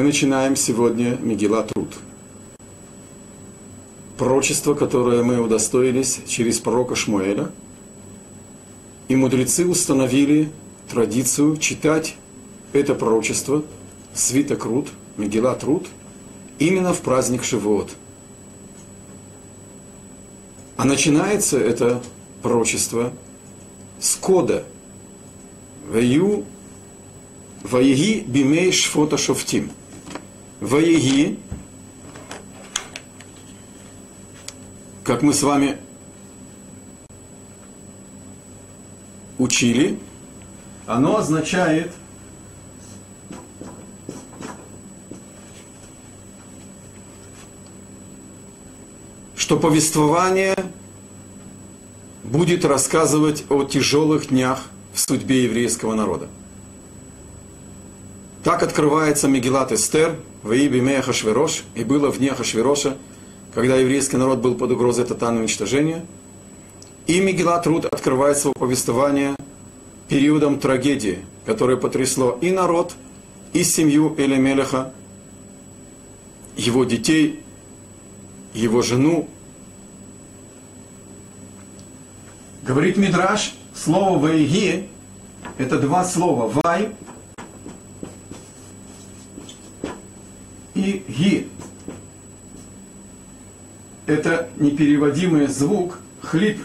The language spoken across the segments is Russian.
Мы начинаем сегодня Мегила Труд. Пророчество, которое мы удостоились через пророка Шмуэля. И мудрецы установили традицию читать это пророчество, свиток Руд, Мегила Труд, именно в праздник Шивот. А начинается это пророчество с кода Ваю Ваеги бимей шфота шофтим. Ваеги, как мы с вами учили, оно означает что повествование будет рассказывать о тяжелых днях в судьбе еврейского народа. Так открывается Мегилат Эстер в Иби Хашвирош, и было в дне Хашвироша, когда еврейский народ был под угрозой тотального уничтожения. И Мегилат Руд открывает свое повествование периодом трагедии, которое потрясло и народ, и семью Элемелеха, его детей, его жену. Говорит Мидраш, слово «вайги» – это два слова «вай» и «ги». Это непереводимый звук «хлип».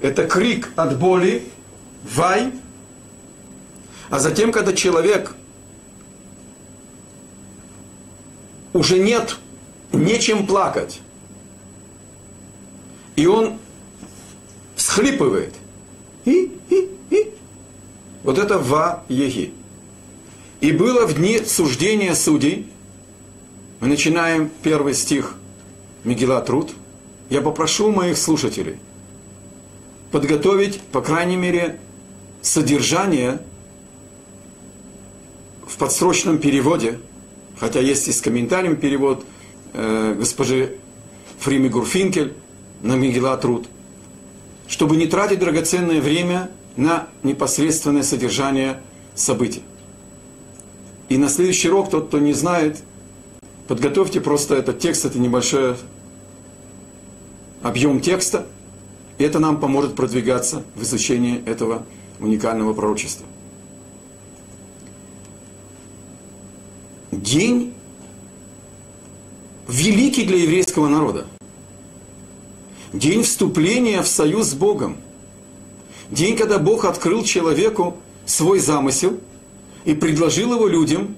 Это крик от боли «вай», а затем, когда человек уже нет нечем плакать, и он всхлипывает. И, и, и. Вот это ва еги. И было в дни суждения судей, мы начинаем первый стих Мегила Труд, я попрошу моих слушателей подготовить, по крайней мере, содержание в подсрочном переводе, хотя есть и с комментарием перевод э, госпожи Фрими Гурфинкель на Мегила Труд, чтобы не тратить драгоценное время на непосредственное содержание событий. И на следующий урок, тот, кто не знает, подготовьте просто этот текст, это небольшой объем текста, и это нам поможет продвигаться в изучении этого уникального пророчества. День великий для еврейского народа. День вступления в союз с Богом. День, когда Бог открыл человеку свой замысел – и предложил его людям.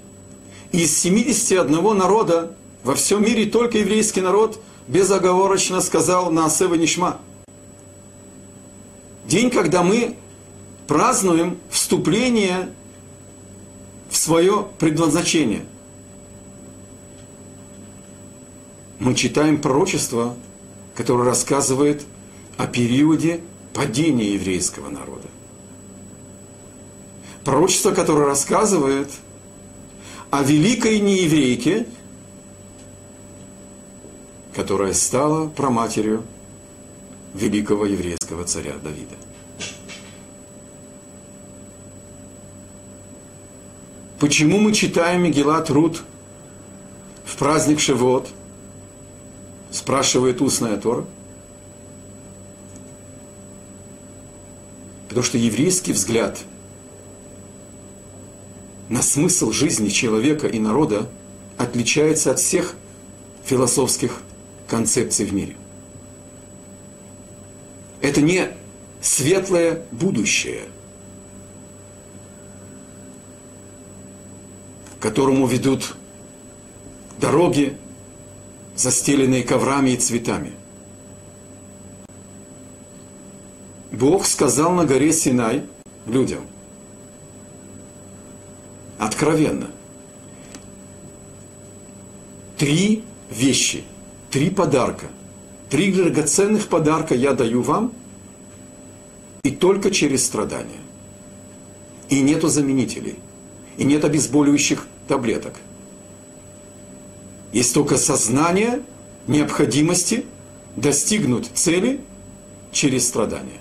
Из 71 народа во всем мире только еврейский народ безоговорочно сказал на Асева Нишма. День, когда мы празднуем вступление в свое предназначение. Мы читаем пророчество, которое рассказывает о периоде падения еврейского народа пророчество, которое рассказывает о великой нееврейке, которая стала проматерью великого еврейского царя Давида. Почему мы читаем Мегилат Руд в праздник Шевот? Спрашивает устная Тора. Потому что еврейский взгляд – на смысл жизни человека и народа отличается от всех философских концепций в мире. Это не светлое будущее, которому ведут дороги, застеленные коврами и цветами. Бог сказал на горе Синай людям – откровенно. Три вещи, три подарка, три драгоценных подарка я даю вам, и только через страдания. И нету заменителей, и нет обезболивающих таблеток. Есть только сознание необходимости достигнуть цели через страдания.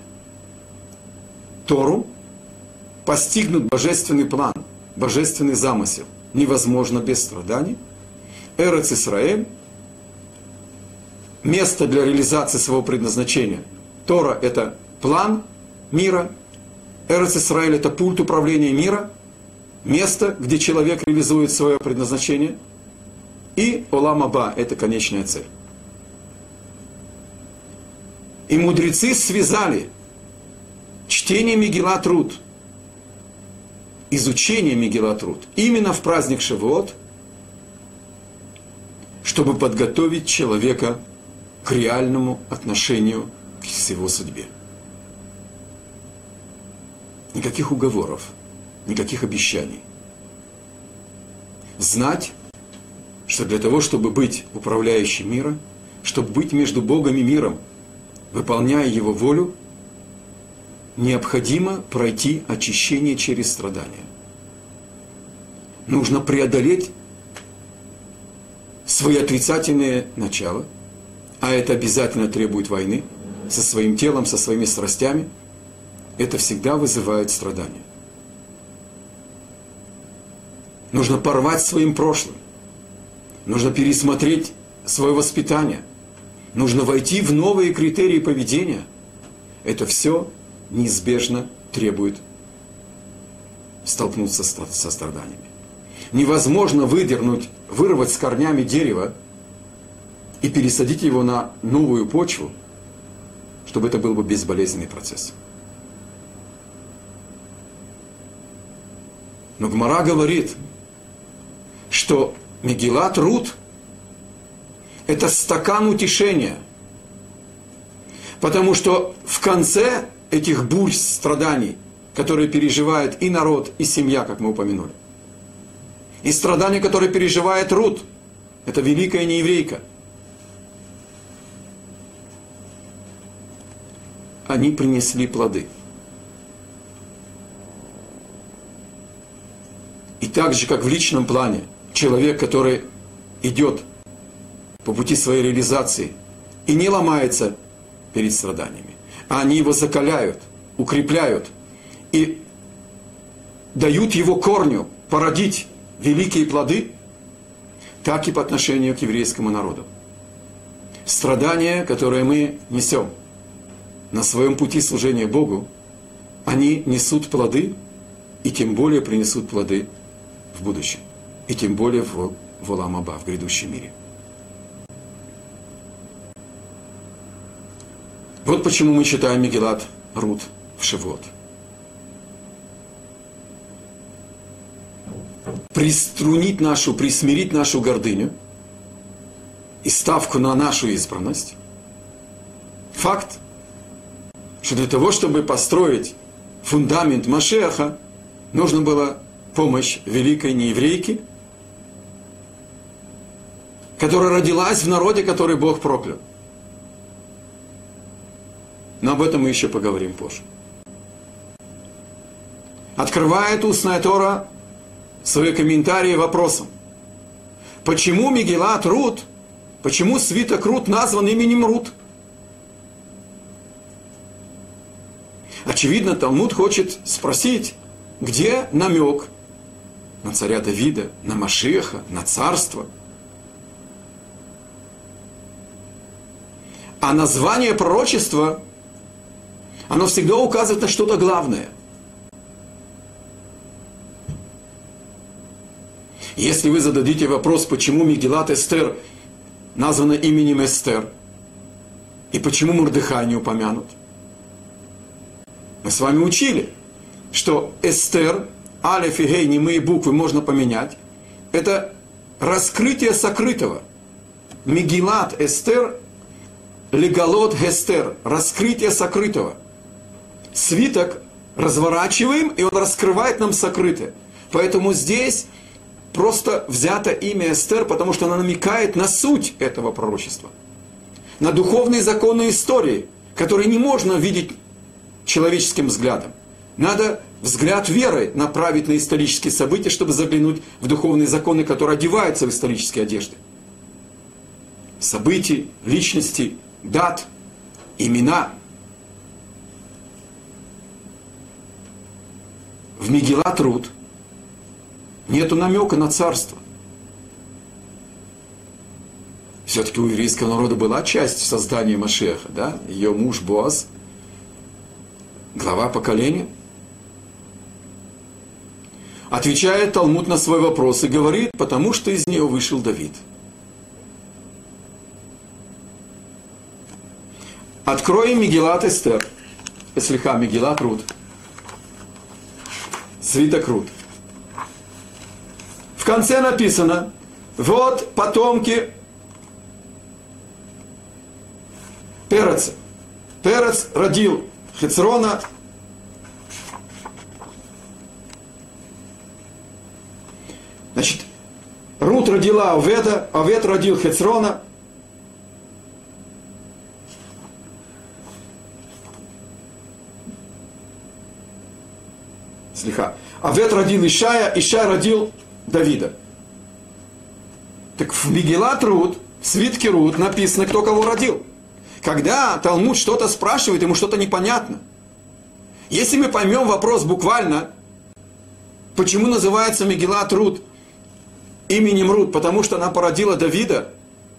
Тору постигнут божественный план – божественный замысел невозможно без страданий. Эрец Исраэль – место для реализации своего предназначения. Тора – это план мира. Эрец Исраэль – это пульт управления мира, место, где человек реализует свое предназначение. И Олам Аба – это конечная цель. И мудрецы связали чтение Мегила Труд, изучение Мегила Труд именно в праздник Шавуот, чтобы подготовить человека к реальному отношению к его судьбе. Никаких уговоров, никаких обещаний. Знать, что для того, чтобы быть управляющим мира, чтобы быть между Богом и миром – выполняя Его волю, необходимо пройти очищение через страдания. Нужно преодолеть свои отрицательные начала, а это обязательно требует войны со своим телом, со своими страстями. Это всегда вызывает страдания. Нужно порвать своим прошлым. Нужно пересмотреть свое воспитание – нужно войти в новые критерии поведения, это все неизбежно требует столкнуться со страданиями. Невозможно выдернуть, вырвать с корнями дерево и пересадить его на новую почву, чтобы это был бы безболезненный процесс. Но Гмара говорит, что Мегилат Рут – это стакан утешения. Потому что в конце этих бурь страданий, которые переживает и народ, и семья, как мы упомянули, и страдания, которые переживает Рут, это великая нееврейка, они принесли плоды. И так же, как в личном плане, человек, который идет по пути своей реализации и не ломается перед страданиями. А они его закаляют, укрепляют и дают его корню породить великие плоды, так и по отношению к еврейскому народу. Страдания, которые мы несем на своем пути служения Богу, они несут плоды и тем более принесут плоды в будущем. И тем более в, в Оламаба, в грядущем мире. Вот почему мы читаем Мегелат Рут в Шивот. Приструнить нашу, присмирить нашу гордыню и ставку на нашу избранность. Факт, что для того, чтобы построить фундамент Машеха, нужно было помощь великой нееврейки, которая родилась в народе, который Бог проклял. Но об этом мы еще поговорим позже. Открывает устная Тора свои комментарии вопросом. Почему Мегелат Рут, почему свиток Рут назван именем Рут? Очевидно, Талмуд хочет спросить, где намек на царя Давида, на Машеха, на царство. А название пророчества оно всегда указывает на что-то главное. Если вы зададите вопрос, почему Мегилат Эстер названа именем Эстер, и почему Мурдыхай не упомянут, мы с вами учили, что Эстер, Алеф и Гей, немые буквы можно поменять, это раскрытие сокрытого. Мегилат Эстер, Легалот Гестер, раскрытие сокрытого – свиток разворачиваем, и он раскрывает нам сокрытое. Поэтому здесь просто взято имя Эстер, потому что она намекает на суть этого пророчества. На духовные законы истории, которые не можно видеть человеческим взглядом. Надо взгляд веры направить на исторические события, чтобы заглянуть в духовные законы, которые одеваются в исторические одежды. Событий, личности, дат, имена – в Мегила Труд Нету намека на царство. Все-таки у еврейского народа была часть создания Машеха, да? Ее муж Боаз, глава поколения. Отвечает Талмуд на свой вопрос и говорит, потому что из нее вышел Давид. Откроем Мегилат Эстер. Слегка Мегилат Руд. Свиток Руд. В конце написано, вот потомки Переца. Перец родил Хецрона, Значит, Рут родила Оведа, Овед родил Хецрона. Слиха. Овед родил Ишая, Ишай родил Давида. Так в Мегилат Рут, в свитке Рут написано, кто кого родил. Когда Талмуд что-то спрашивает, ему что-то непонятно. Если мы поймем вопрос буквально, почему называется Мегилат Рут именем Рут, потому что она породила Давида,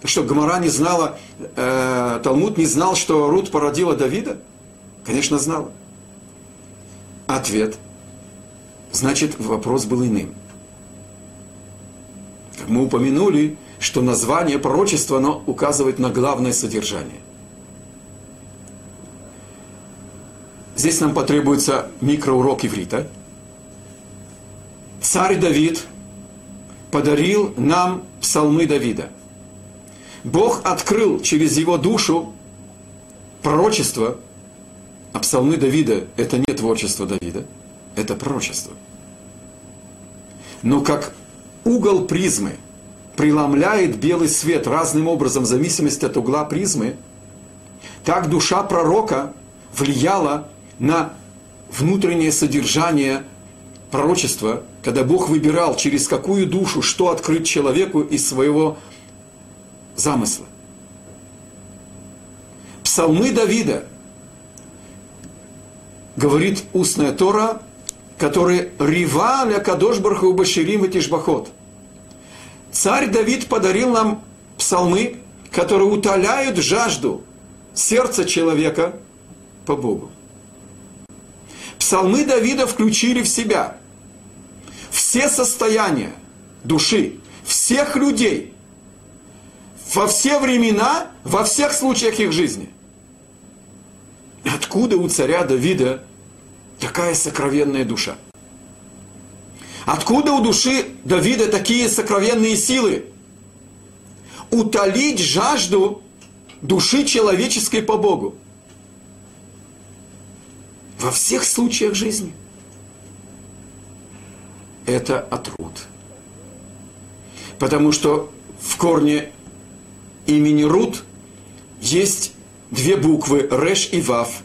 что Гмара не знала, э, Талмуд не знал, что Рут породила Давида? Конечно, знала. Ответ. Значит, вопрос был иным. Как мы упомянули, что название пророчества, оно указывает на главное содержание. Здесь нам потребуется микроурок иврита. Царь Давид подарил нам псалмы Давида. Бог открыл через его душу пророчество, а псалмы Давида – это не творчество Давида, это пророчество. Но как угол призмы преломляет белый свет разным образом в зависимости от угла призмы, так душа пророка влияла на внутреннее содержание пророчества, когда Бог выбирал, через какую душу, что открыть человеку из своего замысла. Псалмы Давида, говорит устная Тора, которые «Рива ля кадош барху баширим и тишбахот». Царь Давид подарил нам псалмы, которые утоляют жажду сердца человека по Богу. Псалмы Давида включили в себя все состояния души, всех людей, во все времена, во всех случаях их жизни. Откуда у царя Давида такая сокровенная душа? Откуда у души Давида такие сокровенные силы? Утолить жажду души человеческой по Богу во всех случаях жизни. Это отрут. Потому что в корне имени Рут есть две буквы Реш и Вав.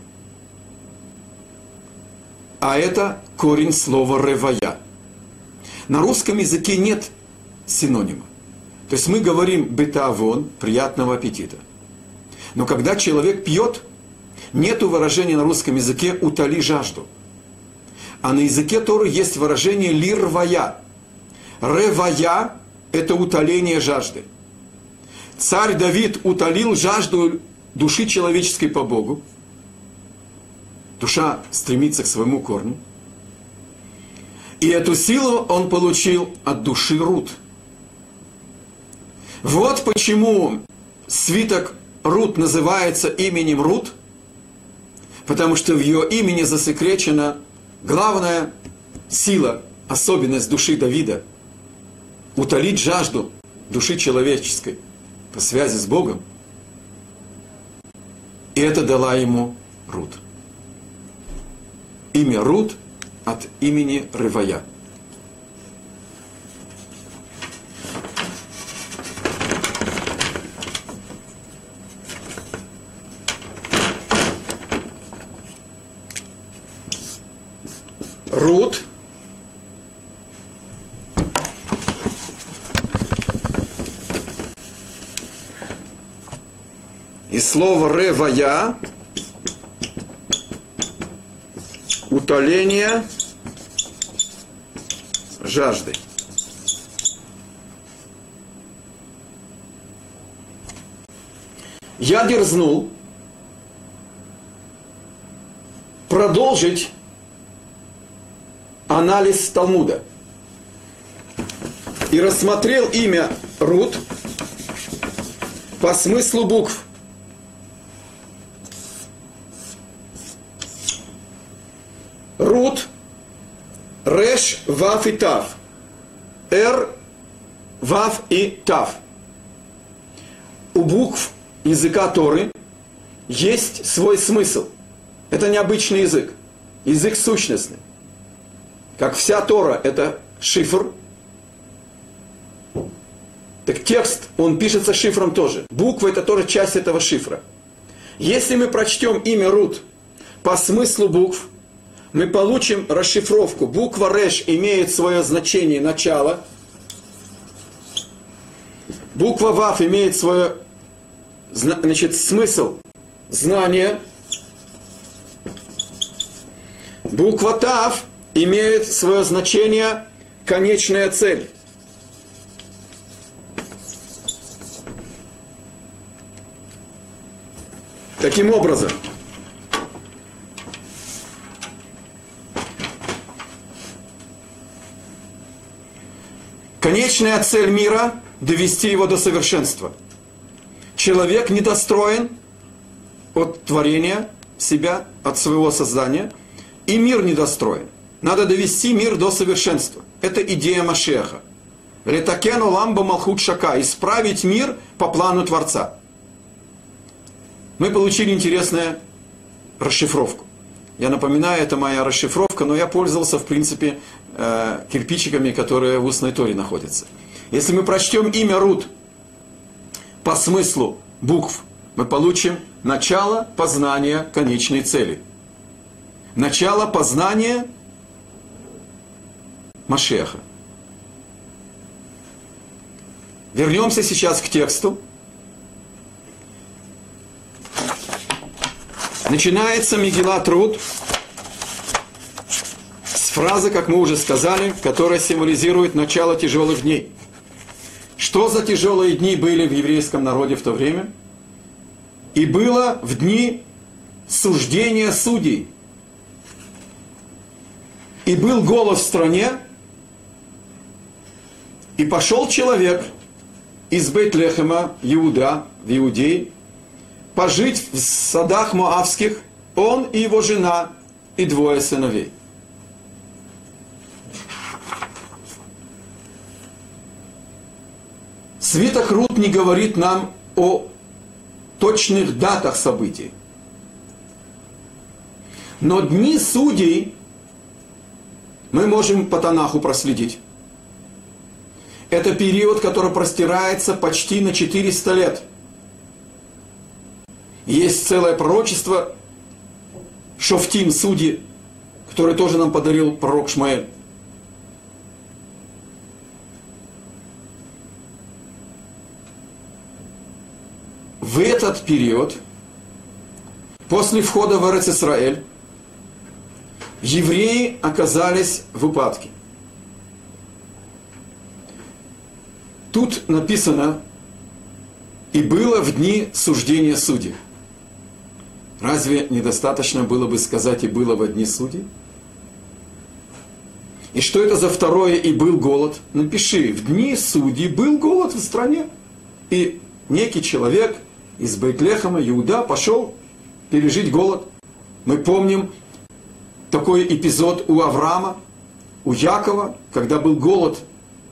А это корень слова Ревая. На русском языке нет синонима. То есть мы говорим бетавон, приятного аппетита. Но когда человек пьет – нет выражения на русском языке «утоли жажду». А на языке Торы есть выражение «лирвая». «Ревая» – это утоление жажды. Царь Давид утолил жажду души человеческой по Богу. Душа стремится к своему корню. И эту силу он получил от души Рут. Вот почему свиток Рут называется именем Рут – потому что в ее имени засекречена главная сила, особенность души Давида – утолить жажду души человеческой по связи с Богом. И это дала ему Рут. Имя Рут от имени Рывая – Рут. И слово ревая Утоления жажды. Я дерзнул продолжить анализ Талмуда и рассмотрел имя Рут по смыслу букв. Ваф и Тав. Р, Ваф и Тав. У букв языка Торы есть свой смысл. Это необычный язык. Язык сущностный. Как вся Тора – это шифр. Так текст, он пишется шифром тоже. Буквы – это тоже часть этого шифра. Если мы прочтем имя Рут по смыслу букв, мы получим расшифровку. Буква Реш имеет свое значение начало. Буква Вав имеет свое значит, смысл знание. Буква Тав имеет свое значение конечная цель. Таким образом, конечная цель мира – довести его до совершенства – человек недостроен от творения себя, от своего создания, и мир недостроен. Надо довести мир до совершенства. Это идея Машеха. Летакену ламба малхут шака. Исправить мир по плану Творца. Мы получили интересную расшифровку. Я напоминаю, это моя расшифровка, но я пользовался, в принципе, э, кирпичиками, которые в устной торе находятся. Если мы прочтем имя Рут по смыслу букв мы получим начало познания конечной цели. Начало познания Машеха. Вернемся сейчас к тексту. Начинается Мегила Труд с фразы, как мы уже сказали, которая символизирует начало тяжелых дней. Что за тяжелые дни были в еврейском народе в то время? И было в дни суждения судей. И был голос в стране, и пошел человек из Бейтлехема, Иуда, в Иудей, пожить в садах Моавских, он и его жена, и двое сыновей. Свиток Рут не говорит нам о точных датах событий. Но дни судей мы можем по Танаху проследить. Это период, который простирается почти на 400 лет. Есть целое пророчество Шофтим, судьи, которое тоже нам подарил пророк Шмаэль. В этот период, после входа в Израиль, евреи оказались в упадке. Тут написано, и было в дни суждения судей. Разве недостаточно было бы сказать, и было в дни судей? И что это за второе «и был голод»? Напиши, в дни судей был голод в стране. И некий человек из Бейтлехама Иуда пошел пережить голод. Мы помним такой эпизод у Авраама, у Якова, когда был голод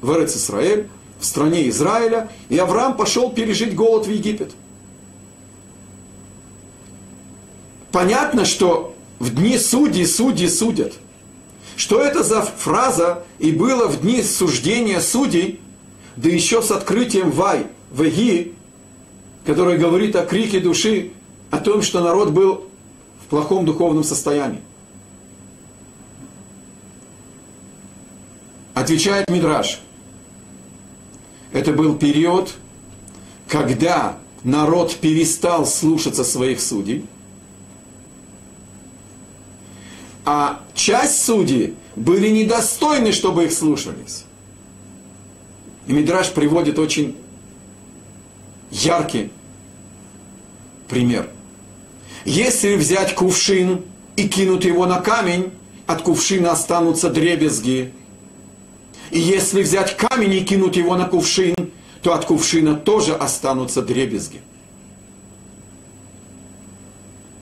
в Эрец Исраэль, в стране Израиля, и Авраам пошел пережить голод в Египет. Понятно, что в дни судей судьи судят. Что это за фраза «и было в дни суждения судей», да еще с открытием Вай, Веги, который говорит о крике души, о том, что народ был в плохом духовном состоянии. Отвечает Мидраш. Это был период, когда народ перестал слушаться своих судей, а часть судей были недостойны, чтобы их слушались. И Мидраш приводит очень яркий пример. Если взять кувшин и кинуть его на камень, от кувшина останутся дребезги. И если взять камень и кинуть его на кувшин, то от кувшина тоже останутся дребезги.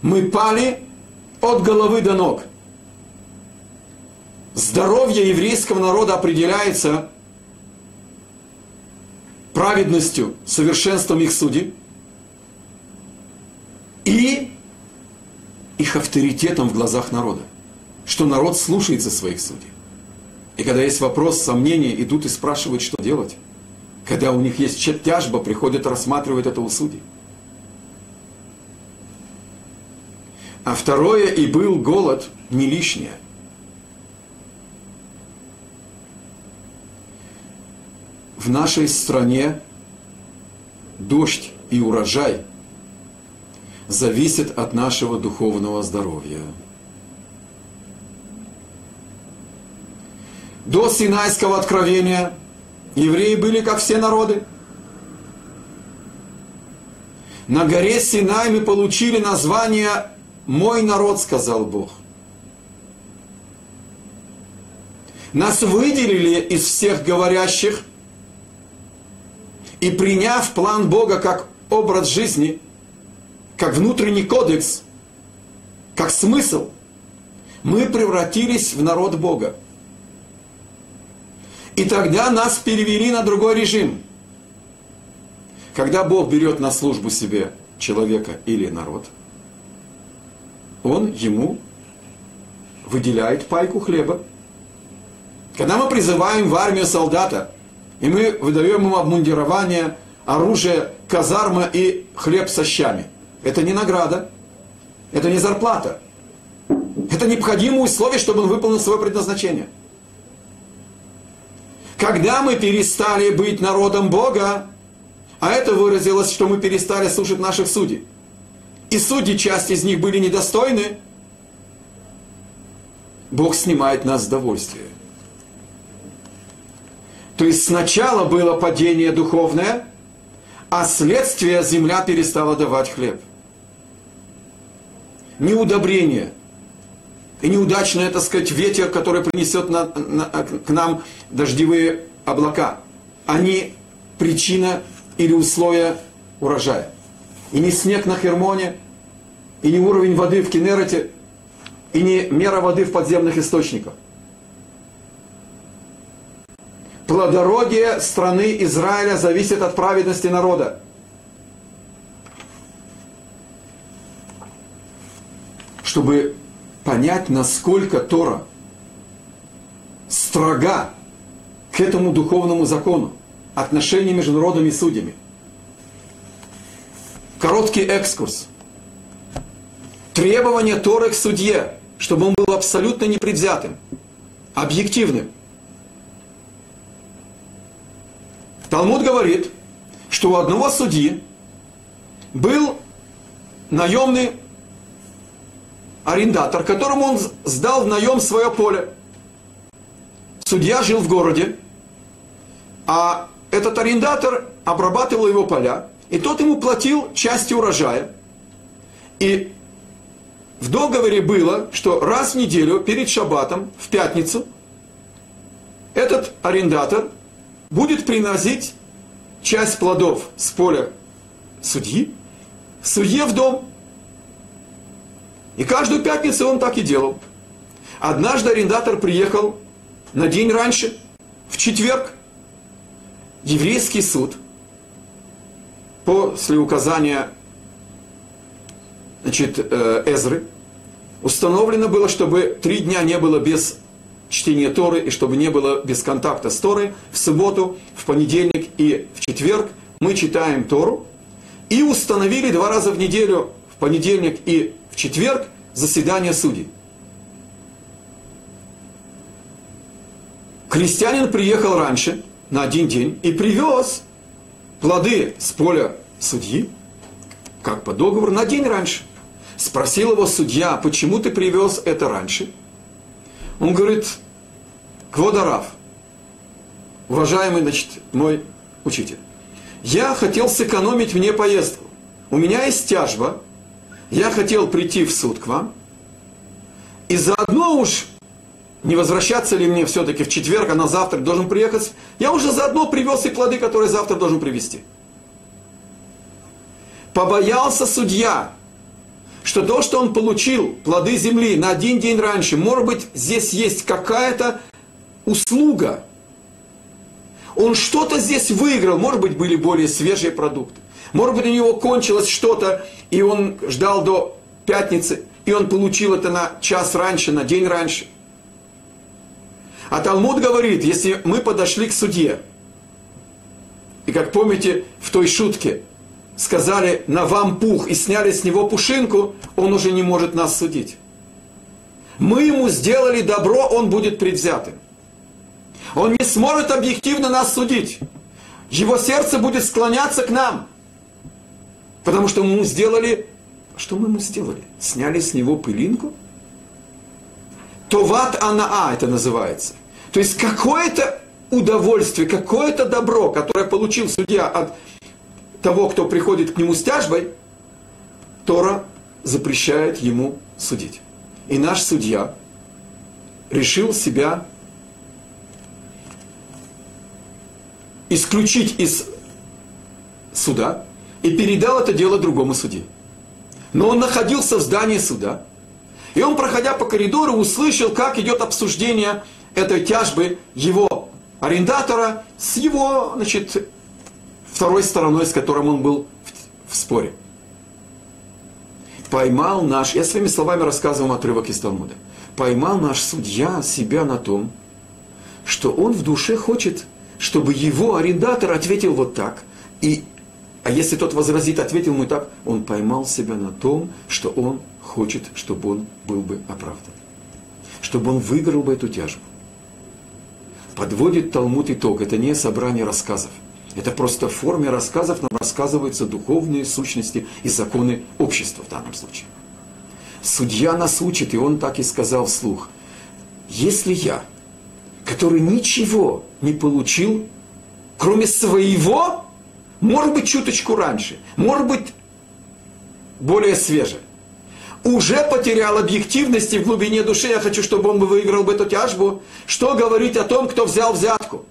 Мы пали от головы до ног. Здоровье еврейского народа определяется праведностью, совершенством их судей и их авторитетом в глазах народа, что народ слушается своих судей. И когда есть вопрос, сомнения, идут и спрашивают, что делать. Когда у них есть тяжба, приходят рассматривать это у судей. А второе, и был голод не лишнее. В нашей стране дождь и урожай зависят от нашего духовного здоровья. До Синайского откровения евреи были как все народы. На горе Синай мы получили название «Мой народ», сказал Бог. Нас выделили из всех говорящих и приняв план Бога как образ жизни, как внутренний кодекс, как смысл, мы превратились в народ Бога. И тогда нас перевели на другой режим. Когда Бог берет на службу себе человека или народ, Он ему выделяет пайку хлеба. Когда мы призываем в армию солдата, и мы выдаем ему обмундирование, оружие, казарма и хлеб со щами, это не награда, это не зарплата. Это необходимое условие, чтобы он выполнил свое предназначение – когда мы перестали быть народом Бога, а это выразилось, что мы перестали слушать наших судей, и судьи, часть из них были недостойны, Бог снимает нас с довольствия. То есть сначала было падение духовное, а следствие земля перестала давать хлеб. Неудобрение – и неудачный, так сказать, ветер, который принесет на, на, к нам дождевые облака. Они причина или условия урожая. И не снег на Хермоне, и не уровень воды в Кенерете, и не мера воды в подземных источниках. Плодородие страны Израиля зависит от праведности народа. Чтобы понять, насколько Тора строга к этому духовному закону, отношения между народами и судьями. Короткий экскурс. Требование Торы к судье, чтобы он был абсолютно непредвзятым, объективным. Талмуд говорит, что у одного судьи был наемный арендатор, которому он сдал в наем свое поле. Судья жил в городе, а этот арендатор обрабатывал его поля, и тот ему платил части урожая. И в договоре было, что раз в неделю перед шаббатом, в пятницу, этот арендатор будет приносить часть плодов с поля судьи, судье в дом. И каждую пятницу он так и делал. Однажды арендатор приехал на день раньше, в четверг, еврейский суд, после указания значит, э, Эзры, установлено было, чтобы три дня не было без чтения Торы, и чтобы не было без контакта с Торой. В субботу, в понедельник и в четверг мы читаем Тору. И установили два раза в неделю, в понедельник и в четверг заседание судей. Крестьянин приехал раньше, на один день, и привез плоды с поля судьи, как по договору, на день раньше. Спросил его судья, почему ты привез это раньше? Он говорит, Кводарав, уважаемый, значит, мой учитель, я хотел сэкономить мне поездку. у меня есть тяжба, я хотел прийти в суд к вам, и заодно уж не возвращаться ли мне все-таки в четверг, а на завтра должен приехать, я уже заодно привез и плоды, которые завтра должен привезти. Побоялся судья, что то, что он получил, плоды земли, на один день раньше, может быть, здесь есть какая-то услуга. Он что-то здесь выиграл, может быть, были более свежие продукты. Может быть, у него кончилось что-то, и он ждал до пятницы, и он получил это на час раньше, на день раньше. А Талмуд говорит, если мы подошли к суде, и как помните в той шутке, сказали на вам пух и сняли с него пушинку, он уже не может нас судить. Мы ему сделали добро, он будет предвзятым. Он не сможет объективно нас судить. Его сердце будет склоняться к нам. Потому что мы ему сделали... Что мы ему сделали? Сняли с него пылинку? Товат анаа это называется. То есть какое-то удовольствие, какое-то добро, которое получил судья от того, кто приходит к нему с тяжбой, Тора запрещает ему судить. И наш судья решил себя исключить из суда и передал это дело другому судье. Но он находился в здании суда, и он, проходя по коридору, услышал, как идет обсуждение этой тяжбы его арендатора с его, значит, второй стороной, с которым он был в, в споре. Поймал наш, я своими словами рассказывал отрывок из Талмуда, поймал наш судья себя на том, что он в душе хочет, чтобы его арендатор ответил вот так, и, а если тот возразит, ответил ему так, он поймал себя на том, что он хочет, чтобы он был бы оправдан, чтобы он выиграл бы эту тяжбу. Подводит Талмуд итог, это не собрание рассказов. Это просто в форме рассказов нам рассказываются духовные сущности и законы общества в данном случае. Судья нас учит, и он так и сказал вслух. Если я, который ничего не получил, кроме своего, может быть, чуточку раньше, может быть, более свеже, уже потерял объективности в глубине души, я хочу, чтобы он выиграл бы эту тяжбу, что говорить о том, кто взял взятку?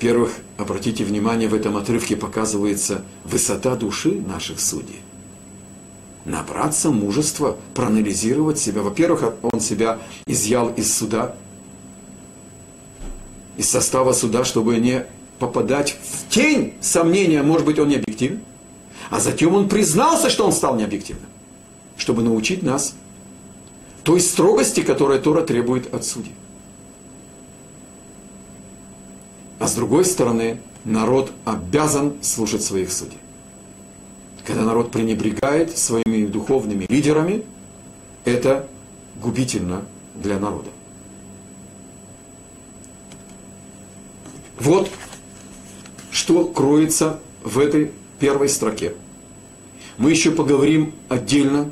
Во-первых, обратите внимание, в этом отрывке показывается высота души наших судей. Набраться мужества, проанализировать себя. Во-первых, он себя изъял из суда, из состава суда, чтобы не попадать в тень сомнения, может быть, он не объективен. А затем он признался, что он стал необъективным, чтобы научить нас той строгости, которая Тора требует от судей. А с другой стороны, народ обязан слушать своих судей. Когда народ пренебрегает своими духовными лидерами, это губительно для народа. Вот что кроется в этой первой строке. Мы еще поговорим отдельно,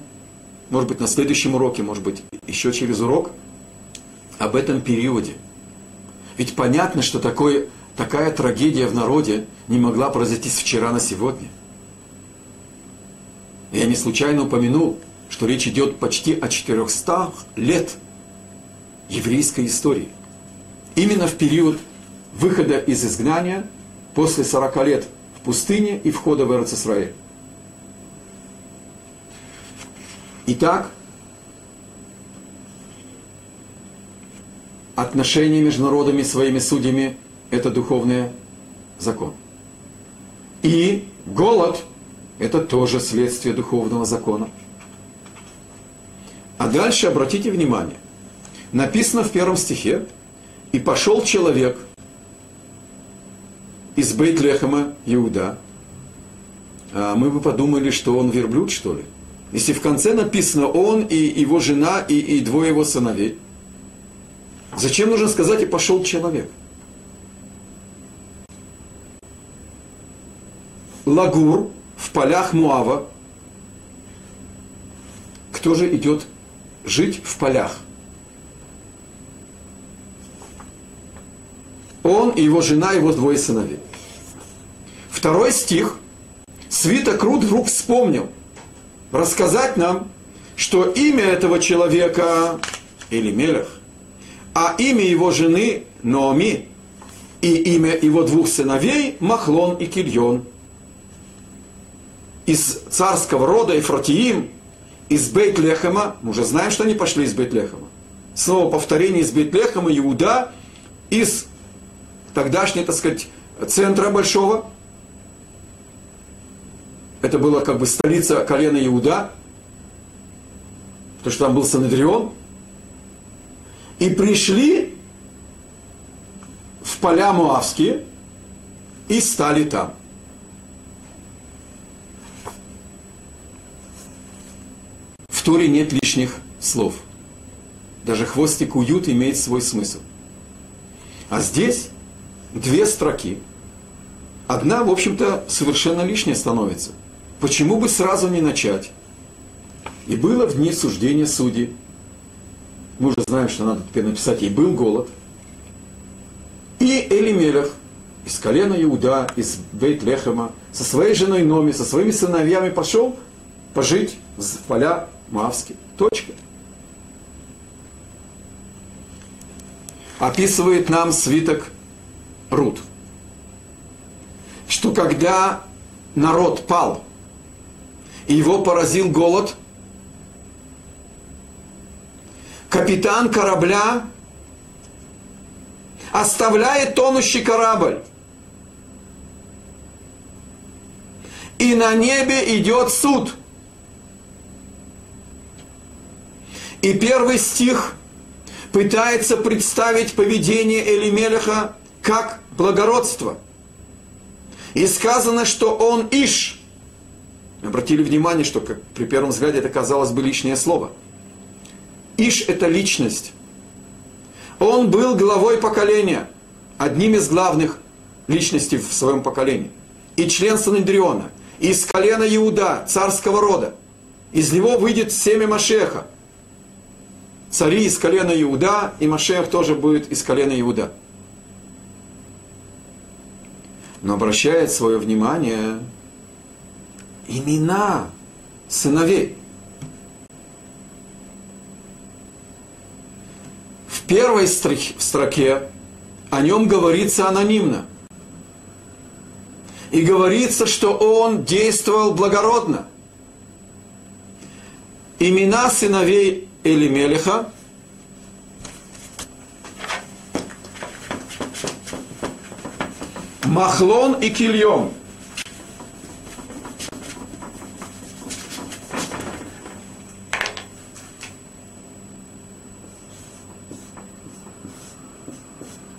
может быть, на следующем уроке, может быть, еще через урок, об этом периоде. Ведь понятно, что такое такая трагедия в народе не могла произойти с вчера на сегодня. Я не случайно упомянул, что речь идет почти о 400 лет еврейской истории. Именно в период выхода из изгнания, после 40 лет в пустыне и входа в Эрцисраэль. Итак, отношения между народами своими судьями – это духовный закон. И голод – это тоже следствие духовного закона. А дальше обратите внимание. Написано в первом стихе, «И пошел человек из Бейтлехема Иуда». А мы бы подумали, что он верблюд, что ли? Если в конце написано «он и его жена и, и двое его сыновей», зачем нужно сказать «и пошел человек»? Лагур в полях Муава. Кто же идет жить в полях? Он и его жена, его двое сыновей. Второй стих. Свиток Рут вдруг вспомнил рассказать нам, что имя этого человека, или Мелех, а имя его жены Ноами и имя его двух сыновей Махлон и Кильон. Из царского рода Ефратиим, из Бейт-Лехема, мы уже знаем, что они пошли из Бейт-Лехема. Снова повторение из Бейт-Лехема, Иуда, из тогдашней, так сказать, центра большого. Это была как бы столица колена Иуда, потому что там был Санадрион. И пришли в поля Муавские и стали там. В Торе нет лишних слов. Даже хвостик уют имеет свой смысл. А здесь две строки. Одна, в общем-то, совершенно лишняя становится. Почему бы сразу не начать? И было в дни суждения судей. Мы уже знаем, что надо теперь написать, и был голод. И Элимелех из колена Иуда, из Бейт-Лехема, со своей женой Номи, со своими сыновьями пошел пожить в поля Мавские. Точка. Описывает нам свиток Рут, что когда народ пал, и его поразил голод, капитан корабля оставляет тонущий корабль. И на небе идет суд. И первый стих пытается представить поведение Элимелеха как благородство. И сказано, что он Иш. Обратили внимание, что как при первом взгляде это казалось бы лишнее слово. Иш – это личность. Он был главой поколения, одним из главных личностей в своем поколении. И член Санедриона, из колена Иуда, царского рода. Из него выйдет семя Машеха. Цари из колена Иуда, и Машех тоже будет из колена Иуда. Но обращает свое внимание имена сыновей. первой строке о нем говорится анонимно. И говорится, что он действовал благородно. Имена сыновей Элимелеха Махлон и Кильон –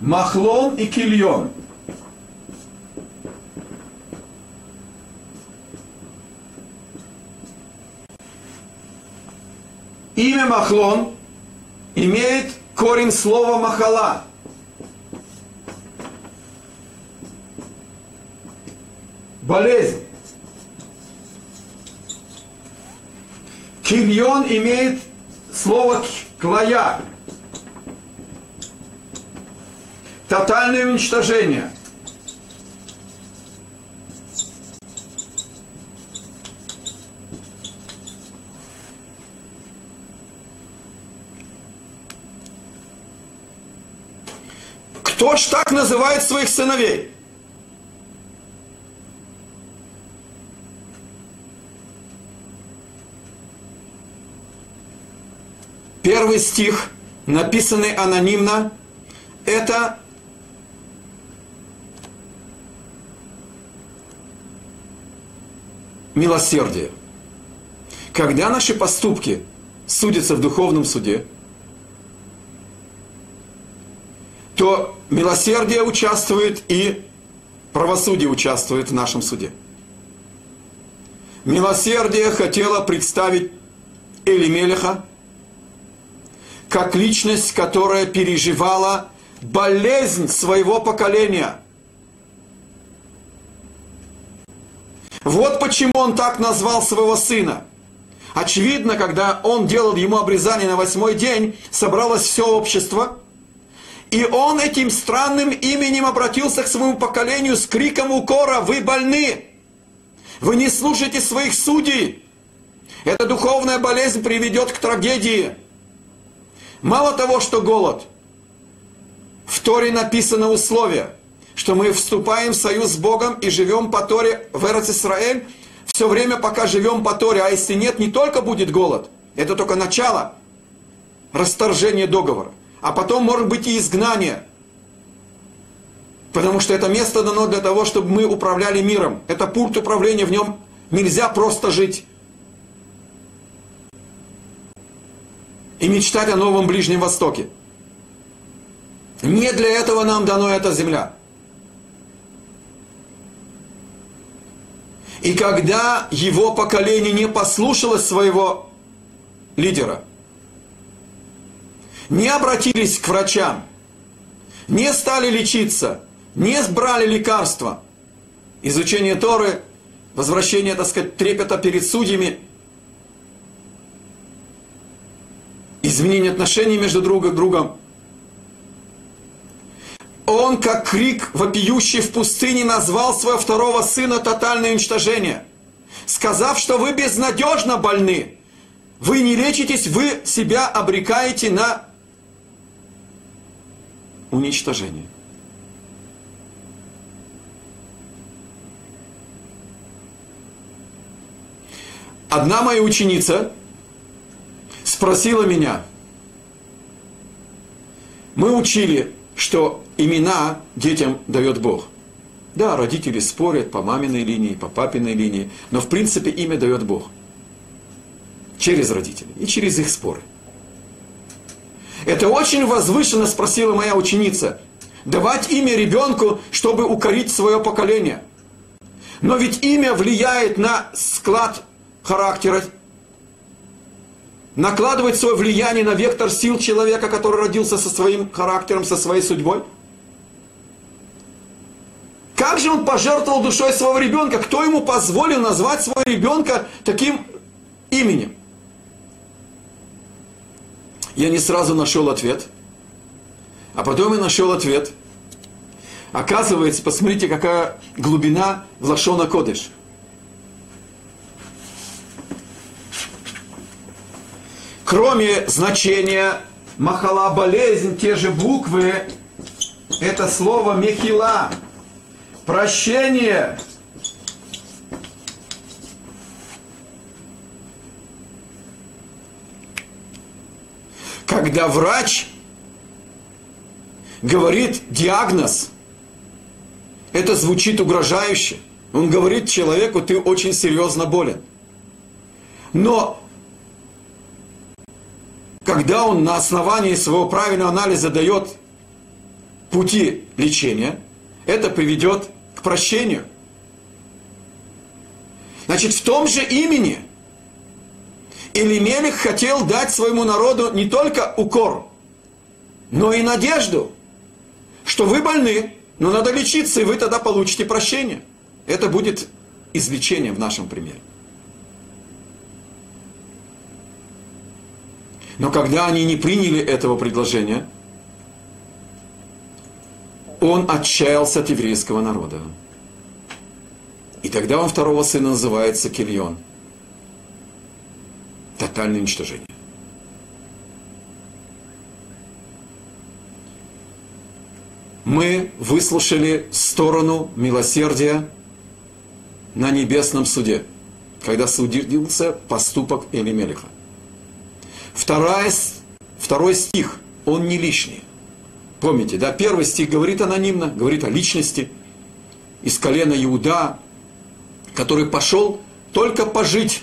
Махлон и Кильон. Махлон имеет корень слова Махала. Болезнь. Кильон имеет слово клая. Тотальное уничтожение. Кто ж так называет своих сыновей? Первый стих, написанный анонимно, это милосердие. Когда наши поступки судятся в духовном суде, то милосердие участвует и правосудие участвует в нашем суде. Милосердие хотело представить Элимелеха как личность, которая переживала болезнь своего поколения – Вот почему он так назвал своего сына. Очевидно, когда он делал ему обрезание на восьмой день, собралось все общество, И он этим странным именем обратился к своему поколению с криком укора «Вы больны! Вы не слушаете своих судей! Эта духовная болезнь приведет к трагедии!» Мало того, что голод, в Торе написано условие, что мы вступаем в союз с Богом и живем по Торе в Эрец Исраэль, все время, пока живем по Торе, а если нет, не только будет голод, это только начало расторжения договора, а потом может быть и изгнание. Потому что это место дано для того, чтобы мы управляли миром. Это пункт управления, в нем нельзя просто жить. И мечтать о новом Ближнем Востоке. Не для этого нам дано эта земля. И когда его поколение не послушалось своего лидера, не обратились к врачам, не стали лечиться, не сбрали лекарства, изучение Торы, возвращение, так сказать, трепета перед судьями, изменение отношений между друг другом, он, как крик, вопиющий в пустыне, назвал своего второго сына тотальное уничтожение, сказав, что вы безнадежно больны, вы не лечитесь, вы себя обрекаете на уничтожение. Одна моя ученица спросила меня, мы учили, что имена детям дает Бог. Да, родители спорят по маминой линии, по папиной линии, но в принципе имя дает Бог. Через родителей и через их споры. Это очень возвышенно спросила моя ученица. Давать имя ребенку, чтобы укорить свое поколение. Но ведь имя влияет на склад характера, накладывает свое влияние на вектор сил человека, который родился со своим характером, со своей судьбой. Как же он пожертвовал душой своего ребенка? Кто ему позволил назвать своего ребенка таким именем? Я не сразу нашел ответ. А потом я нашел ответ. Оказывается, посмотрите, какая глубина в Лашона Кодыш. Кроме значения махала болезнь, те же буквы, это слово мехила – Прощение. Когда врач говорит диагноз, это звучит угрожающе. Он говорит человеку, ты очень серьезно болен. Но когда он на основании своего правильного анализа дает пути лечения, это приведет к прощению. Значит, в том же имени Илимелих хотел дать своему народу не только укор, но и надежду, что вы больны, но надо лечиться, и вы тогда получите прощение. Это будет излечение в нашем примере. Но когда они не приняли этого предложения – он отчаялся от еврейского народа. И тогда он второго сына называется Кильон. Тотальное уничтожение. Мы выслушали сторону милосердия на небесном суде, когда судился поступок Элимелиха. Вторая, второй стих, он не лишний. Помните, да, первый стих говорит анонимно, говорит о личности из колена Иуда, который пошел только пожить.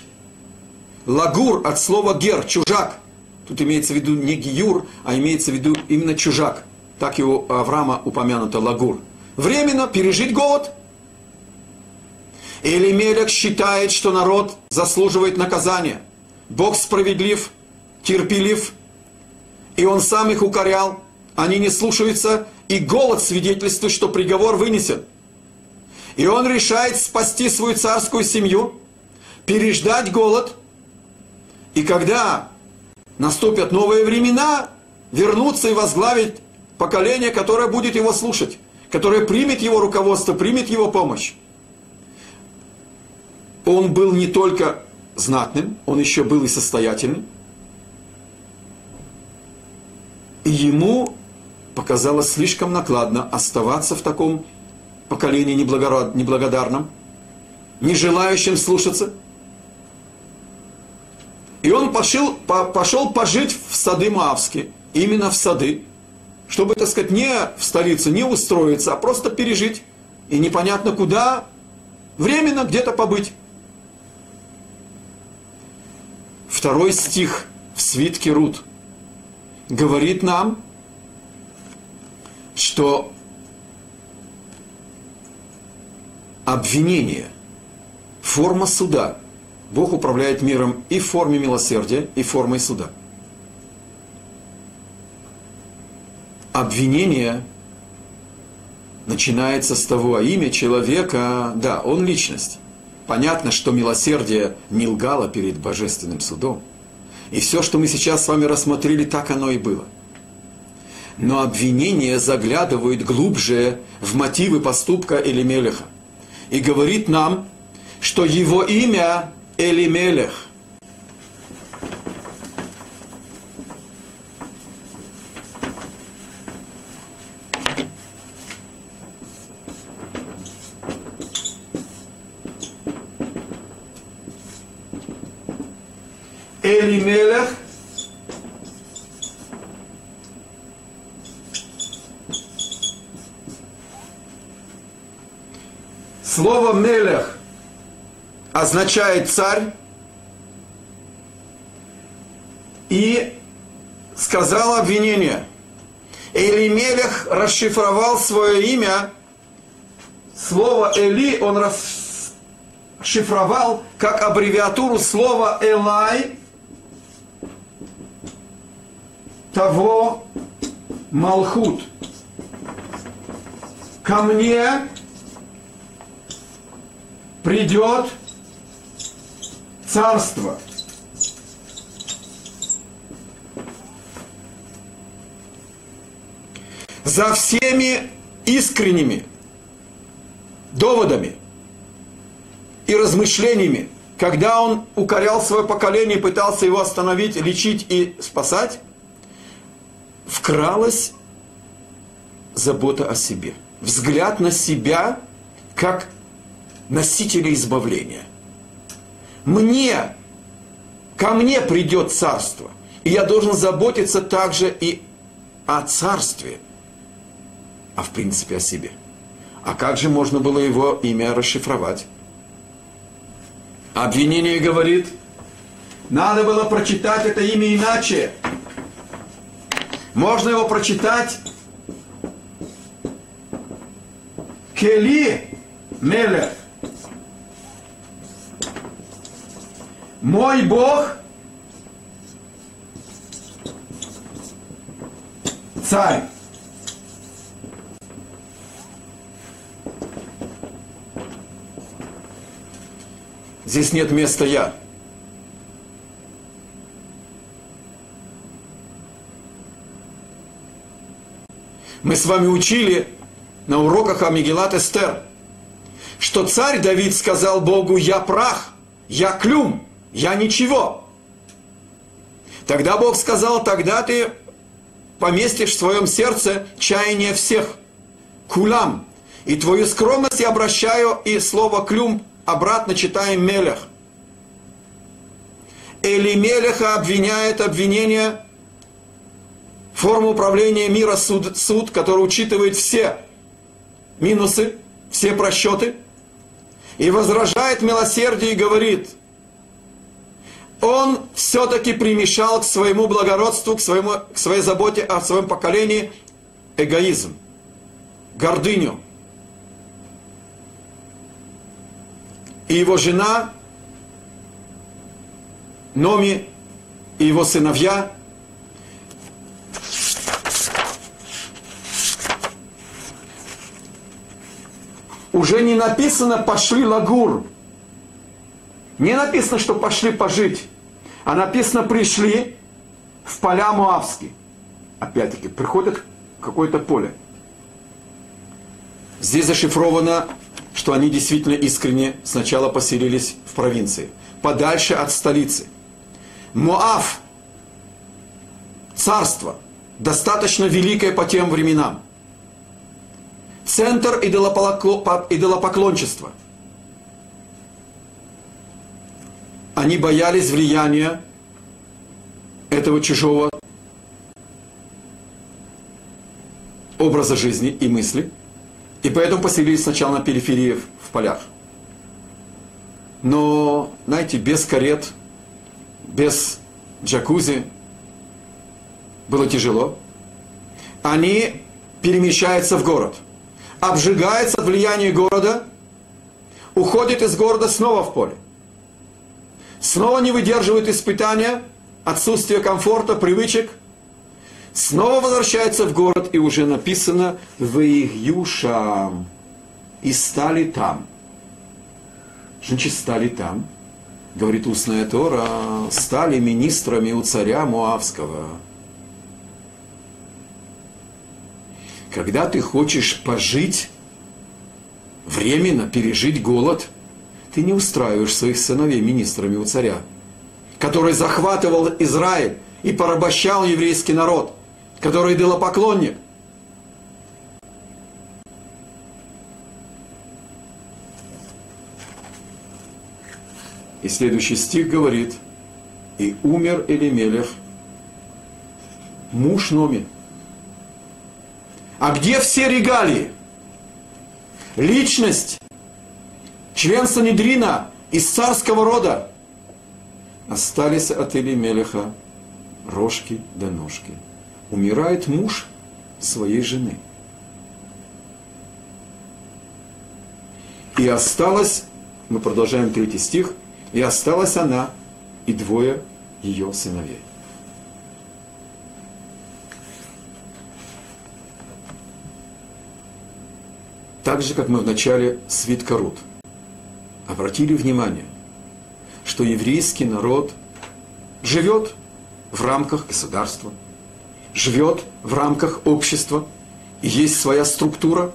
Лагур от слова гер, чужак. Тут имеется в виду не гиюр, а имеется в виду именно чужак. Так его Авраама упомянуто лагур. Временно пережить голод. Элимелек считает, что народ заслуживает наказания. Бог справедлив, терпелив, и он сам их укорял они не слушаются, и голод свидетельствует, что приговор вынесен. И он решает спасти свою царскую семью, переждать голод, и когда наступят новые времена, вернуться и возглавить поколение, которое будет его слушать, которое примет его руководство, примет его помощь. Он был не только знатным, он еще был и состоятельным. И ему показалось слишком накладно оставаться в таком поколении неблагодарном, не желающим слушаться. И он пошел, пошел пожить в сады Маавские, именно в сады, чтобы, так сказать, не в столицу, не устроиться, а просто пережить. И непонятно куда, временно где-то побыть. Второй стих в свитке Рут говорит нам, что обвинение, форма суда. Бог управляет миром и в форме милосердия, и формой суда. Обвинение начинается с того, а имя человека, да, он личность. Понятно, что милосердие не лгало перед божественным судом. И все, что мы сейчас с вами рассмотрели, так оно и было – но обвинения заглядывают глубже в мотивы поступка Элимелеха и говорит нам, что его имя Элимелех. Элимелех – Слово «мелех» означает «царь», и сказал обвинение. Элимелех расшифровал свое имя, слово Эли он расшифровал как аббревиатуру слова Элай, того Малхут. Ко мне придет царство. За всеми искренними доводами и размышлениями, когда он укорял свое поколение, пытался его остановить, лечить и спасать, вкралась забота о себе. Взгляд на себя как носителя избавления. Мне, ко мне придет царство, и я должен заботиться также и о царстве, а в принципе о себе. А как же можно было его имя расшифровать? Обвинение говорит, надо было прочитать это имя иначе. Можно его прочитать Кели Мелех. Мой Бог царь. Здесь нет места я. Мы с вами учили на уроках Амигелат Эстер, что царь Давид сказал Богу, я прах, я клюм, я ничего. Тогда Бог сказал, тогда ты поместишь в своем сердце чаяние всех, кулам, и твою скромность я обращаю, и слово клюм обратно читаем мелех. Или Мелеха обвиняет обвинение форму управления мира суд, суд, который учитывает все минусы, все просчеты, и возражает милосердие и говорит, он все-таки примешал к своему благородству, к, своему, к своей заботе о своем поколении эгоизм, гордыню. И его жена, Номи и его сыновья уже не написано «пошли лагур», не написано, что пошли пожить, а написано пришли в поля Муавские. Опять-таки, приходят какое-то поле. Здесь зашифровано, что они действительно искренне сначала поселились в провинции, подальше от столицы. Моав, царство, достаточно великое по тем временам. Центр идолопоклончества. Они боялись влияния этого чужого образа жизни и мысли, и поэтому поселились сначала на периферии в полях. Но, знаете, без карет, без джакузи было тяжело. Они перемещаются в город, обжигаются от влияния города, уходят из города снова в поле. Снова не выдерживают испытания, отсутствие комфорта, привычек – снова возвращается в город, и уже написано «Ваигюшам» и стали там. Значит, стали там, говорит устная Тора, стали министрами у царя Муавского. Когда ты хочешь пожить, временно пережить голод, ты не устраиваешь своих сыновей министрами у царя, который захватывал Израиль и порабощал еврейский народ – который идолопоклонник. И следующий стих говорит, и умер Элимелех, муж Номи. А где все регалии? Личность, член Санедрина из царского рода остались от Элимелеха рожки до ножки умирает муж своей жены. И осталась, мы продолжаем третий стих, и осталась она и двое ее сыновей. Так же, как мы в начале свитка Рут обратили внимание, что еврейский народ живет в рамках государства – живет в рамках общества, есть своя структура,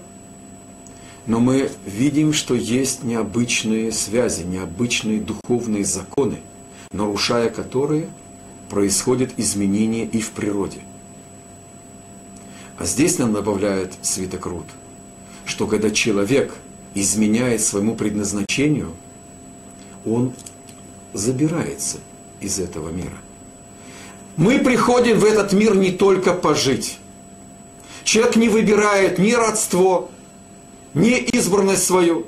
но мы видим, что есть необычные связи, необычные духовные законы, нарушая которые происходят изменения и в природе. А здесь нам добавляет Святок Рут, что когда человек изменяет своему предназначению, он забирается из этого мира – мы приходим в этот мир не только пожить. Человек не выбирает ни родство, ни избранность свою.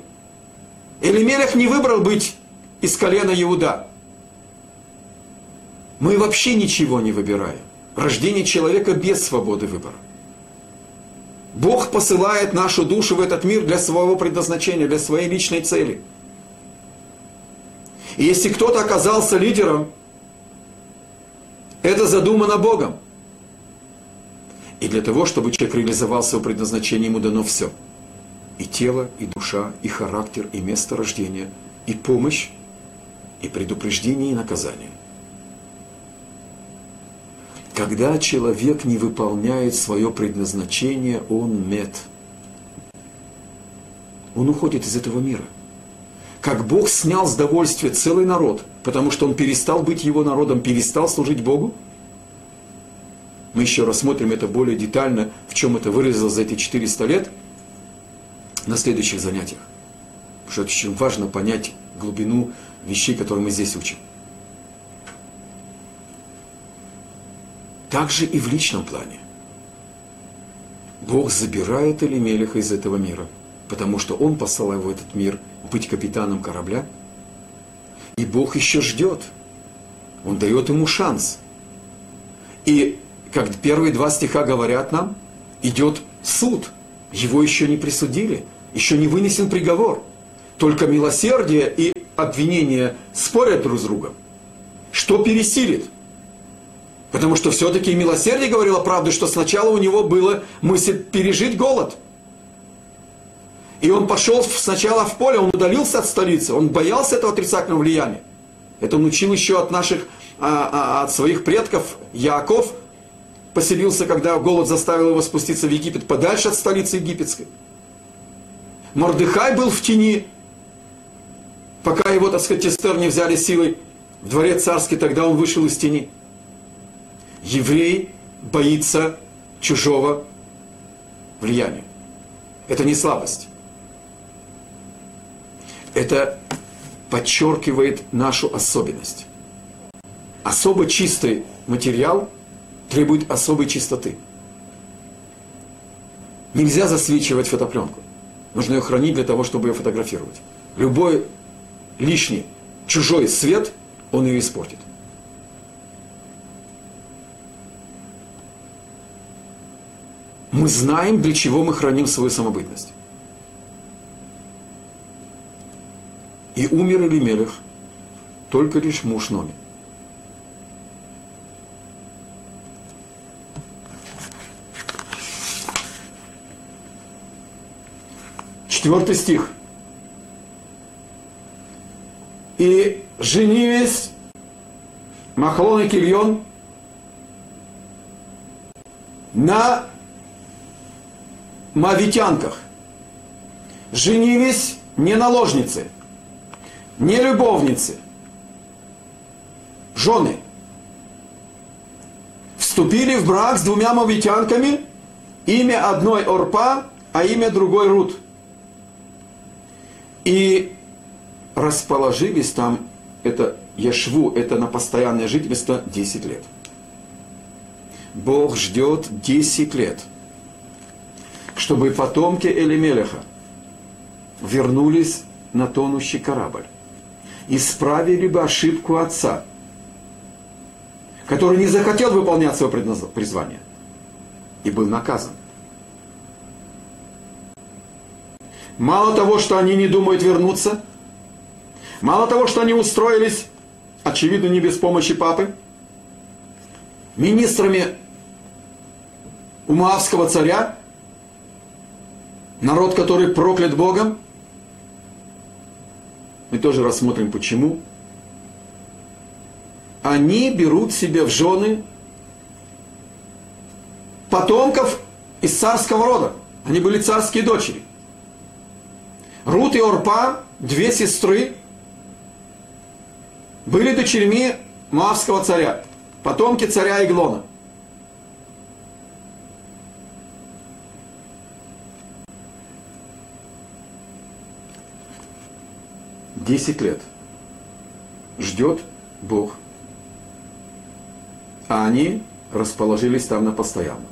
Элимелех не выбрал быть из колена Иуда. Мы вообще ничего не выбираем. Рождение человека без свободы выбора. Бог посылает нашу душу в этот мир для своего предназначения, для своей личной цели. И если кто-то оказался лидером, это задумано Богом. И для того, чтобы человек реализовал свое предназначение, ему дано все. И тело, и душа, и характер, и место рождения, и помощь, и предупреждение, и наказание. Когда человек не выполняет свое предназначение, он мед. Он уходит из этого мира. Как Бог снял с довольствия целый народ – потому что он перестал быть его народом, перестал служить Богу. Мы еще рассмотрим это более детально, в чем это выразилось за эти 400 лет, на следующих занятиях. Потому что очень важно понять глубину вещей, которые мы здесь учим. Также и в личном плане. Бог забирает Элимелиха из этого мира, потому что он послал его в этот мир быть капитаном корабля – и Бог еще ждет. Он дает ему шанс. И как первые два стиха говорят нам, идет суд. Его еще не присудили, еще не вынесен приговор. Только милосердие и обвинение спорят друг с другом. Что пересилит? Потому что все-таки милосердие говорило правду, что сначала у него было мысль пережить голод – и он пошел сначала в поле, он удалился от столицы, он боялся этого отрицательного влияния. Это он учил еще от наших, а, а, от своих предков, Яков, поселился, когда голод заставил его спуститься в Египет, подальше от столицы египетской. Мордыхай был в тени, пока его, так сказать, Эстер не взяли силой в дворец царский, тогда он вышел из тени. Еврей боится чужого влияния. Это не слабость. Это подчеркивает нашу особенность. Особо чистый материал требует особой чистоты. Нельзя засвечивать фотопленку. Нужно ее хранить для того, чтобы ее фотографировать. Любой лишний чужой свет, он ее испортит. Мы знаем, для чего мы храним свою самобытность. И умер Элимелех, только лишь муж Номи. Четвертый стих. И женились Махлон и Кильон на мавитянках. Женились не наложницы, не любовницы, жены. Вступили в брак с двумя мавитянками, имя одной Орпа, а имя другой Рут. И расположились там, это Яшву, это на постоянное жительство 10 лет. Бог ждет 10 лет, чтобы потомки Элимелеха вернулись на тонущий корабль. Исправили бы ошибку отца, который не захотел выполнять свое призвание и был наказан. Мало того, что они не думают вернуться, мало того, что они устроились, очевидно, не без помощи папы, министрами у Моавского царя, народ, который проклят Богом, мы тоже рассмотрим почему. Они берут себе в жены потомков из царского рода. Они были царские дочери. Рут и Орпа, две сестры, были дочерьми Моавского царя, потомки царя Иглона. Десять лет ждет Бог. А они расположились там на постоянно.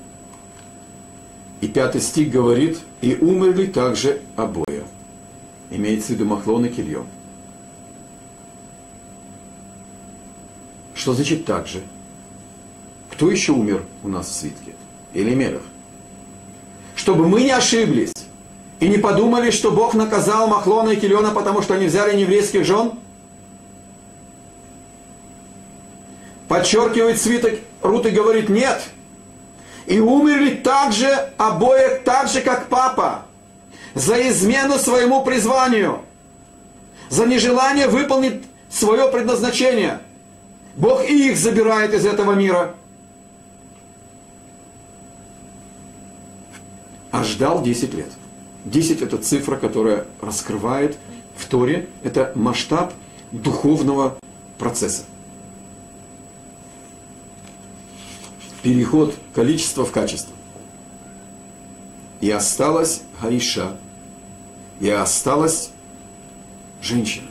И пятый стих говорит, и умерли также обои. Имеется в виду Махлон и Кильон. Что значит так же? Кто еще умер у нас в свитке? Или Мелех? Чтобы мы не ошиблись и не подумали, что Бог наказал Махлона и Килиона, потому что они взяли еврейских жен? Подчеркивает свиток Рут и говорит, нет. И умерли также обоих, так же, как папа, за измену своему призванию, за нежелание выполнить свое предназначение. Бог и их забирает из этого мира. А ждал 10 лет. 10 это цифра, которая раскрывает в Торе, это масштаб духовного процесса. Переход количества в качество. И осталась Гаиша, и осталась женщина.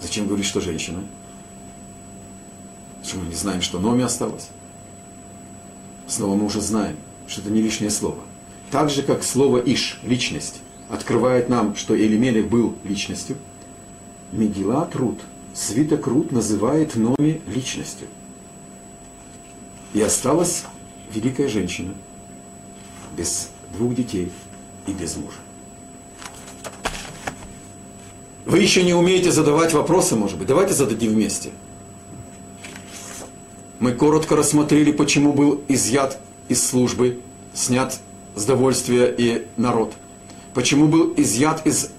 Зачем говорить, что женщина? Почему мы не знаем, что Номи осталось? Снова мы уже знаем, что это не лишнее слово. Так же, как слово «иш» – личность, открывает нам, что Элимелех был личностью, Мегила Труд, свиток Рут называет Номи личностью. И осталась великая женщина, без двух детей и без мужа. Вы еще не умеете задавать вопросы, может быть. Давайте зададим вместе. Мы коротко рассмотрели, почему был изъят из службы, снят с довольствия и народ. Почему был изъят из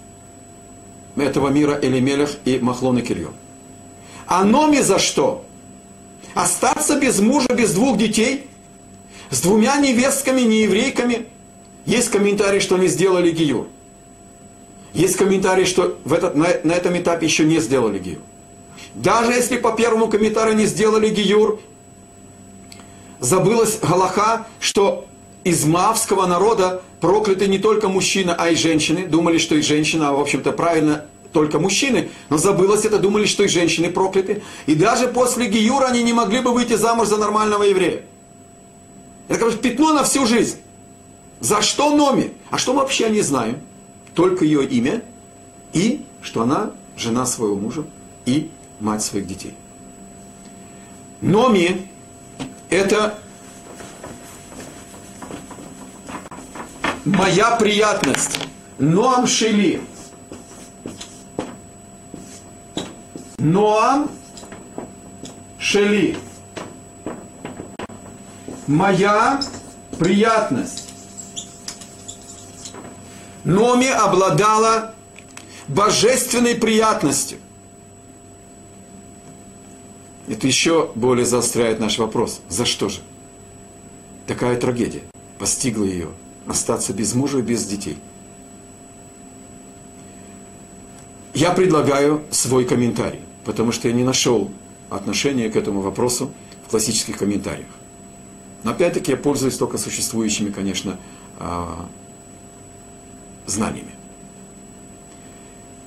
этого мира Элимелех и Махлон и Кирьон. А Номи за что? Остаться без мужа, без двух детей, с двумя невестками, нееврейками. Есть комментарий, что они сделали гиюр. Есть комментарий, что в этот, на, на этом этапе еще не сделали гиюр. Даже если по первому комментарию не сделали гиюр, забылась Галаха, что из мавского народа прокляты не только мужчины, а и женщины. Думали, что и женщина, а в общем-то правильно только мужчины, но забылось это, думали, что и женщины прокляты. И даже после Гиюра они не могли бы выйти замуж за нормального еврея. Это, короче, пятно на всю жизнь. За что Номи? А что мы вообще не знаем? Только ее имя и что она жена своего мужа и мать своих детей. Номи – это моя приятность. Ноам Шели. Ноам Шели. Моя приятность. Номи обладала божественной приятностью. Это еще более заостряет наш вопрос. За что же? Такая трагедия постигла ее. Остаться без мужа и без детей. Я предлагаю свой комментарий, потому что я не нашел отношения к этому вопросу в классических комментариях. Но опять-таки я пользуюсь только существующими, конечно, а, знаниями.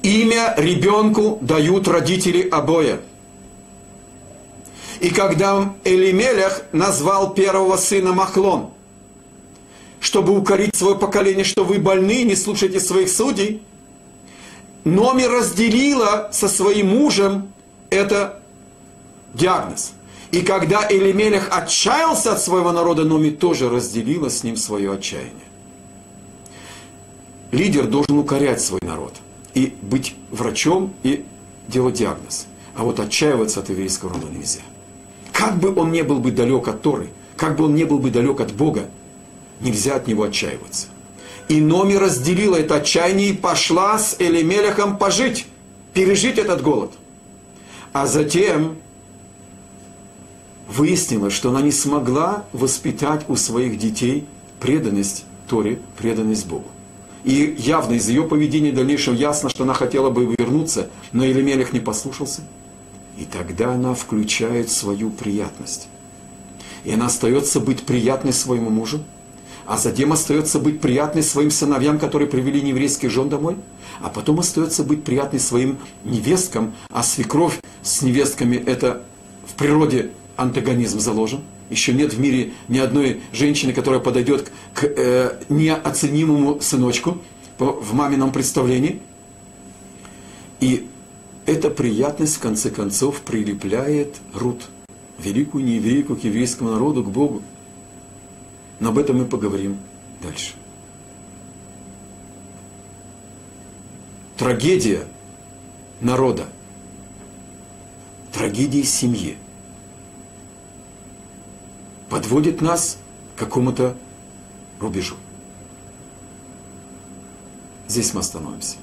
Имя ребенку дают родители обоя. И когда Элимелех назвал первого сына Махлон, чтобы укорить свое поколение, что вы больны, не слушайте своих судей, Номи разделила со своим мужем это диагноз. И когда Элимелех отчаялся от своего народа, Номи тоже разделила с ним свое отчаяние. Лидер должен укорять свой народ и быть врачом и делать диагноз. А вот отчаиваться от еврейского рода нельзя. Как бы он не был бы далек от Торы, как бы он не был бы далек от Бога, нельзя от него отчаиваться. И Номи разделила это отчаяние и пошла с Элимелехом пожить, пережить этот голод. А затем выяснилось, что она не смогла воспитать у своих детей преданность Торе, преданность Богу. И явно из ее поведения в дальнейшем ясно, что она хотела бы вернуться, но Елемелех не послушался. И тогда она включает свою приятность. И она остается быть приятной своему мужу, а затем остается быть приятной своим сыновьям, которые привели нееврейских жен домой, а потом остается быть приятной своим невесткам, а свекровь с невестками это в природе антагонизм заложен. Еще нет в мире ни одной женщины, которая подойдет к э, неоценимому сыночку в мамином представлении. И эта приятность, в конце концов, прилепляет Рут, великую нееврейку, к еврейскому народу, к Богу. Но об этом мы поговорим дальше. Трагедия народа, трагедия семьи подводит нас к какому-то рубежу. Здесь мы остановимся.